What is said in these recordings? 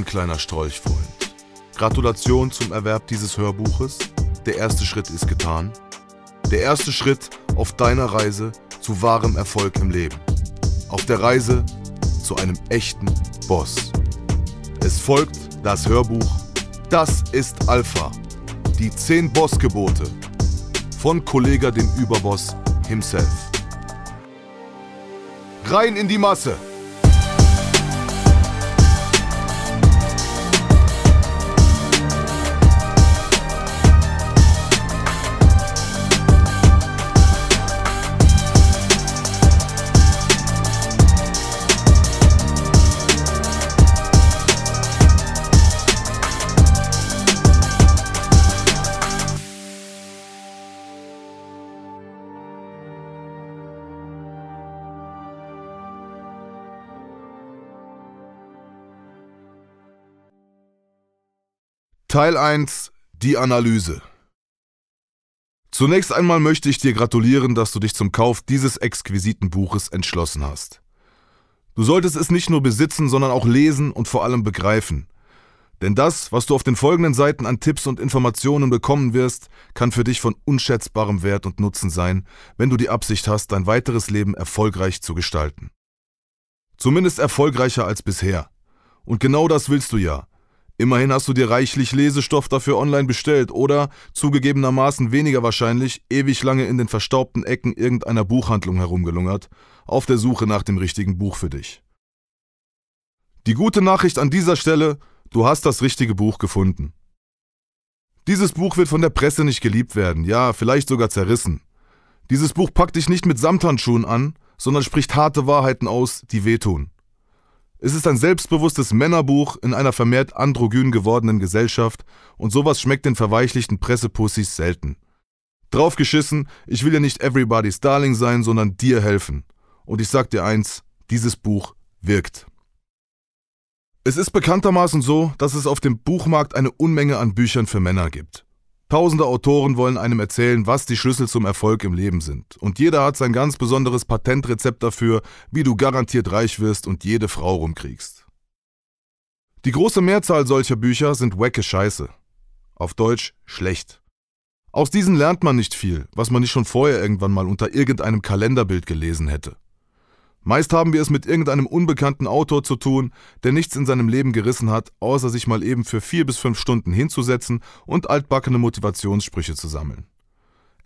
mein kleiner Strolchfreund. Gratulation zum Erwerb dieses Hörbuches. Der erste Schritt ist getan. Der erste Schritt auf deiner Reise zu wahrem Erfolg im Leben. Auf der Reise zu einem echten Boss. Es folgt das Hörbuch Das ist Alpha. Die 10 Bossgebote von Kollega dem Überboss himself. Rein in die Masse! Teil 1 Die Analyse Zunächst einmal möchte ich dir gratulieren, dass du dich zum Kauf dieses exquisiten Buches entschlossen hast. Du solltest es nicht nur besitzen, sondern auch lesen und vor allem begreifen. Denn das, was du auf den folgenden Seiten an Tipps und Informationen bekommen wirst, kann für dich von unschätzbarem Wert und Nutzen sein, wenn du die Absicht hast, dein weiteres Leben erfolgreich zu gestalten. Zumindest erfolgreicher als bisher. Und genau das willst du ja. Immerhin hast du dir reichlich Lesestoff dafür online bestellt oder, zugegebenermaßen weniger wahrscheinlich, ewig lange in den verstaubten Ecken irgendeiner Buchhandlung herumgelungert, auf der Suche nach dem richtigen Buch für dich. Die gute Nachricht an dieser Stelle, du hast das richtige Buch gefunden. Dieses Buch wird von der Presse nicht geliebt werden, ja, vielleicht sogar zerrissen. Dieses Buch packt dich nicht mit Samthandschuhen an, sondern spricht harte Wahrheiten aus, die wehtun. Es ist ein selbstbewusstes Männerbuch in einer vermehrt androgyn gewordenen Gesellschaft und sowas schmeckt den verweichlichten Pressepussys selten. Drauf geschissen, ich will ja nicht everybody's Darling sein, sondern dir helfen. Und ich sag dir eins, dieses Buch wirkt. Es ist bekanntermaßen so, dass es auf dem Buchmarkt eine Unmenge an Büchern für Männer gibt. Tausende Autoren wollen einem erzählen, was die Schlüssel zum Erfolg im Leben sind. Und jeder hat sein ganz besonderes Patentrezept dafür, wie du garantiert reich wirst und jede Frau rumkriegst. Die große Mehrzahl solcher Bücher sind wacke Scheiße. Auf Deutsch schlecht. Aus diesen lernt man nicht viel, was man nicht schon vorher irgendwann mal unter irgendeinem Kalenderbild gelesen hätte. Meist haben wir es mit irgendeinem unbekannten Autor zu tun, der nichts in seinem Leben gerissen hat, außer sich mal eben für vier bis fünf Stunden hinzusetzen und altbackene Motivationssprüche zu sammeln.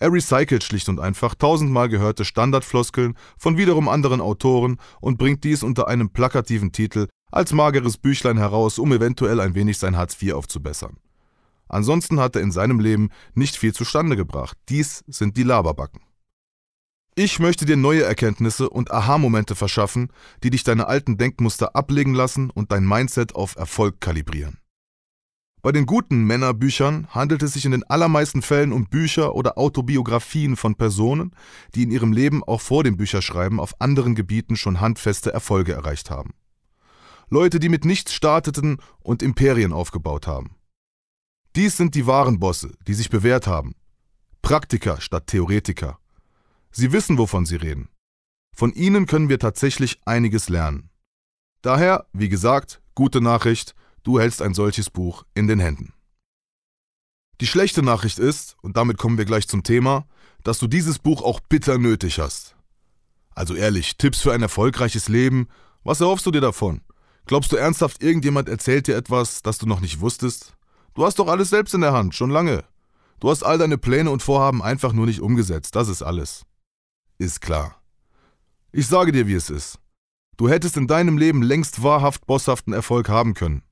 Er recycelt schlicht und einfach tausendmal gehörte Standardfloskeln von wiederum anderen Autoren und bringt dies unter einem plakativen Titel als mageres Büchlein heraus, um eventuell ein wenig sein Hartz IV aufzubessern. Ansonsten hat er in seinem Leben nicht viel zustande gebracht. Dies sind die Laberbacken. Ich möchte dir neue Erkenntnisse und Aha-Momente verschaffen, die dich deine alten Denkmuster ablegen lassen und dein Mindset auf Erfolg kalibrieren. Bei den guten Männerbüchern handelt es sich in den allermeisten Fällen um Bücher oder Autobiografien von Personen, die in ihrem Leben auch vor dem Bücherschreiben auf anderen Gebieten schon handfeste Erfolge erreicht haben. Leute, die mit nichts starteten und Imperien aufgebaut haben. Dies sind die wahren Bosse, die sich bewährt haben. Praktiker statt Theoretiker. Sie wissen, wovon Sie reden. Von Ihnen können wir tatsächlich einiges lernen. Daher, wie gesagt, gute Nachricht, du hältst ein solches Buch in den Händen. Die schlechte Nachricht ist, und damit kommen wir gleich zum Thema, dass du dieses Buch auch bitter nötig hast. Also ehrlich, Tipps für ein erfolgreiches Leben, was erhoffst du dir davon? Glaubst du ernsthaft, irgendjemand erzählt dir etwas, das du noch nicht wusstest? Du hast doch alles selbst in der Hand, schon lange. Du hast all deine Pläne und Vorhaben einfach nur nicht umgesetzt, das ist alles ist klar. Ich sage dir, wie es ist. Du hättest in deinem Leben längst wahrhaft bosshaften Erfolg haben können.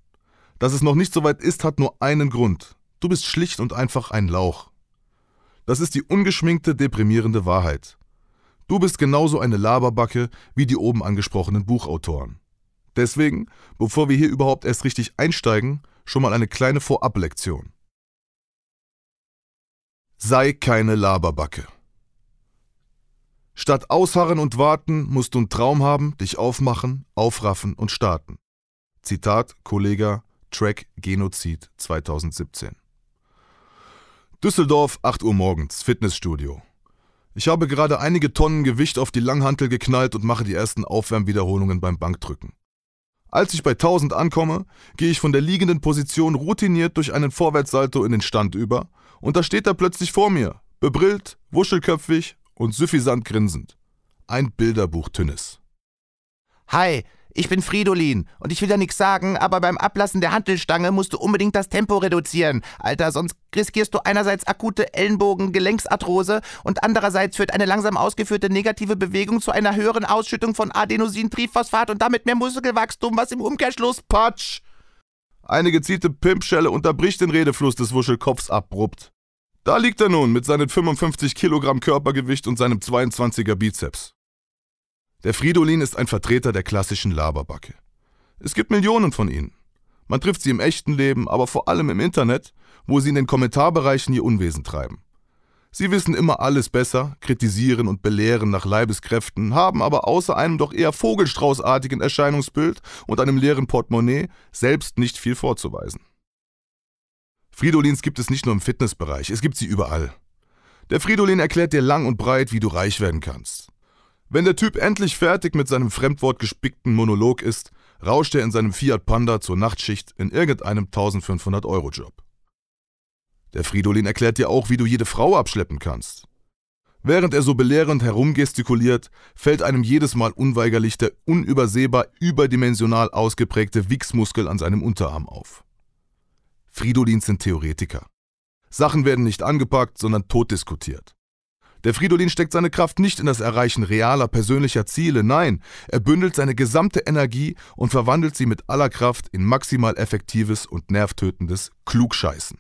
Dass es noch nicht so weit ist, hat nur einen Grund. Du bist schlicht und einfach ein Lauch. Das ist die ungeschminkte, deprimierende Wahrheit. Du bist genauso eine Laberbacke wie die oben angesprochenen Buchautoren. Deswegen, bevor wir hier überhaupt erst richtig einsteigen, schon mal eine kleine Vorablektion. Sei keine Laberbacke. Statt ausharren und warten, musst du einen Traum haben, dich aufmachen, aufraffen und starten. Zitat Kollega Track Genozid 2017. Düsseldorf, 8 Uhr morgens, Fitnessstudio. Ich habe gerade einige Tonnen Gewicht auf die Langhantel geknallt und mache die ersten Aufwärmwiederholungen beim Bankdrücken. Als ich bei 1000 ankomme, gehe ich von der liegenden Position routiniert durch einen Vorwärtssalto in den Stand über und da steht er plötzlich vor mir, bebrillt, wuschelköpfig und suffisant grinsend. Ein Bilderbuch Tünnes. Hi, ich bin Fridolin und ich will ja nichts sagen, aber beim Ablassen der Hantelstange musst du unbedingt das Tempo reduzieren. Alter, sonst riskierst du einerseits akute Ellenbogen-Gelenksarthrose und andererseits führt eine langsam ausgeführte negative Bewegung zu einer höheren Ausschüttung von Adenosintriphosphat und damit mehr Muskelwachstum, was im Umkehrschluss Patsch. Eine gezielte Pimpschelle unterbricht den Redefluss des Wuschelkopfs abrupt. Da liegt er nun mit seinen 55 Kilogramm Körpergewicht und seinem 22er Bizeps. Der Fridolin ist ein Vertreter der klassischen Laberbacke. Es gibt Millionen von ihnen. Man trifft sie im echten Leben, aber vor allem im Internet, wo sie in den Kommentarbereichen ihr Unwesen treiben. Sie wissen immer alles besser, kritisieren und belehren nach Leibeskräften, haben aber außer einem doch eher vogelstraußartigen Erscheinungsbild und einem leeren Portemonnaie selbst nicht viel vorzuweisen. Fridolins gibt es nicht nur im Fitnessbereich, es gibt sie überall. Der Fridolin erklärt dir lang und breit, wie du reich werden kannst. Wenn der Typ endlich fertig mit seinem fremdwortgespickten Monolog ist, rauscht er in seinem Fiat Panda zur Nachtschicht in irgendeinem 1500-Euro-Job. Der Fridolin erklärt dir auch, wie du jede Frau abschleppen kannst. Während er so belehrend herumgestikuliert, fällt einem jedes Mal unweigerlich der unübersehbar überdimensional ausgeprägte Wichsmuskel an seinem Unterarm auf. Fridolins sind Theoretiker. Sachen werden nicht angepackt, sondern totdiskutiert. Der Fridolin steckt seine Kraft nicht in das Erreichen realer persönlicher Ziele, nein, er bündelt seine gesamte Energie und verwandelt sie mit aller Kraft in maximal effektives und nervtötendes Klugscheißen.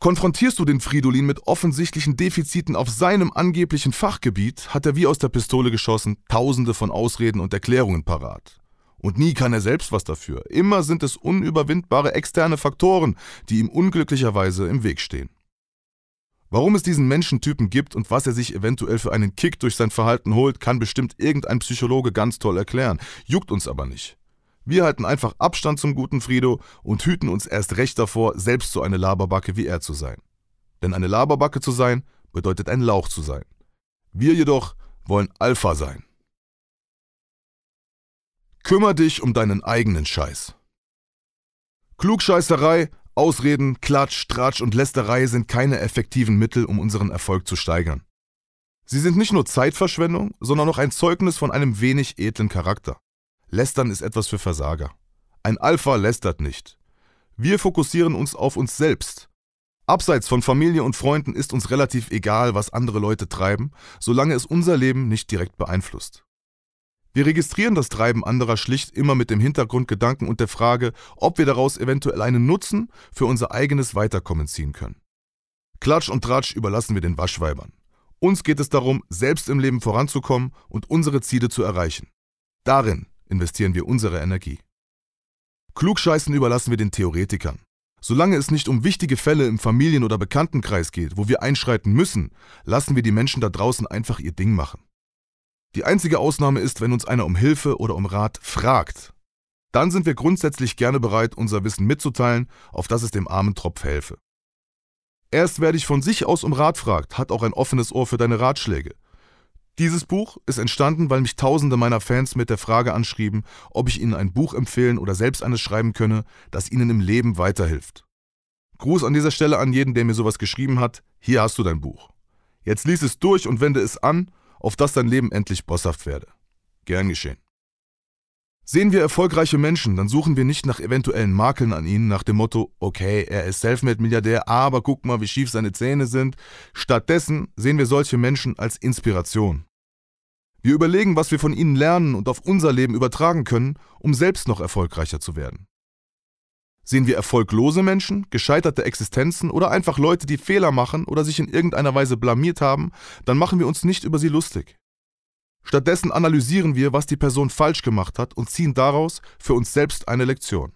Konfrontierst du den Fridolin mit offensichtlichen Defiziten auf seinem angeblichen Fachgebiet, hat er wie aus der Pistole geschossen tausende von Ausreden und Erklärungen parat. Und nie kann er selbst was dafür. Immer sind es unüberwindbare externe Faktoren, die ihm unglücklicherweise im Weg stehen. Warum es diesen Menschentypen gibt und was er sich eventuell für einen Kick durch sein Verhalten holt, kann bestimmt irgendein Psychologe ganz toll erklären. Juckt uns aber nicht. Wir halten einfach Abstand zum guten Frido und hüten uns erst recht davor, selbst so eine Laberbacke wie er zu sein. Denn eine Laberbacke zu sein, bedeutet ein Lauch zu sein. Wir jedoch wollen Alpha sein. Kümmer dich um deinen eigenen Scheiß. Klugscheißerei Ausreden, Klatsch, Tratsch und Lästerei sind keine effektiven Mittel, um unseren Erfolg zu steigern. Sie sind nicht nur Zeitverschwendung, sondern auch ein Zeugnis von einem wenig edlen Charakter. Lästern ist etwas für Versager. Ein Alpha lästert nicht. Wir fokussieren uns auf uns selbst. Abseits von Familie und Freunden ist uns relativ egal, was andere Leute treiben, solange es unser Leben nicht direkt beeinflusst. Wir registrieren das Treiben anderer schlicht immer mit dem Hintergrundgedanken und der Frage, ob wir daraus eventuell einen Nutzen für unser eigenes Weiterkommen ziehen können. Klatsch und Tratsch überlassen wir den Waschweibern. Uns geht es darum, selbst im Leben voranzukommen und unsere Ziele zu erreichen. Darin investieren wir unsere Energie. Klugscheißen überlassen wir den Theoretikern. Solange es nicht um wichtige Fälle im Familien- oder Bekanntenkreis geht, wo wir einschreiten müssen, lassen wir die Menschen da draußen einfach ihr Ding machen. Die einzige Ausnahme ist, wenn uns einer um Hilfe oder um Rat fragt. Dann sind wir grundsätzlich gerne bereit, unser Wissen mitzuteilen, auf dass es dem armen Tropf helfe. Erst wer dich von sich aus um Rat fragt, hat auch ein offenes Ohr für deine Ratschläge. Dieses Buch ist entstanden, weil mich tausende meiner Fans mit der Frage anschrieben, ob ich ihnen ein Buch empfehlen oder selbst eines schreiben könne, das ihnen im Leben weiterhilft. Gruß an dieser Stelle an jeden, der mir sowas geschrieben hat. Hier hast du dein Buch. Jetzt lies es durch und wende es an auf dass dein Leben endlich bosshaft werde. Gern geschehen. Sehen wir erfolgreiche Menschen, dann suchen wir nicht nach eventuellen Makeln an ihnen, nach dem Motto, okay, er ist Selfmade-Milliardär, aber guck mal, wie schief seine Zähne sind. Stattdessen sehen wir solche Menschen als Inspiration. Wir überlegen, was wir von ihnen lernen und auf unser Leben übertragen können, um selbst noch erfolgreicher zu werden. Sehen wir erfolglose Menschen, gescheiterte Existenzen oder einfach Leute, die Fehler machen oder sich in irgendeiner Weise blamiert haben, dann machen wir uns nicht über sie lustig. Stattdessen analysieren wir, was die Person falsch gemacht hat und ziehen daraus für uns selbst eine Lektion.